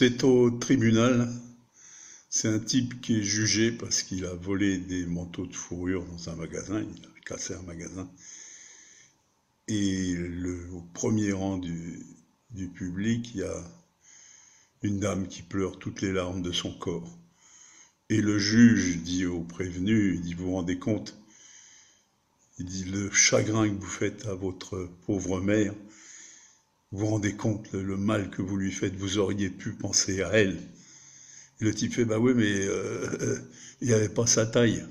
C'est au tribunal. C'est un type qui est jugé parce qu'il a volé des manteaux de fourrure dans un magasin. Il a cassé un magasin. Et au premier rang du, du public, il y a une dame qui pleure toutes les larmes de son corps. Et le juge dit au prévenu, il dit, vous vous rendez compte? Il dit, le chagrin que vous faites à votre pauvre mère, vous vous rendez compte le, mal que vous lui faites, vous auriez pu penser à elle. Et le type fait, bah oui, mais euh, il n'y avait pas sa taille.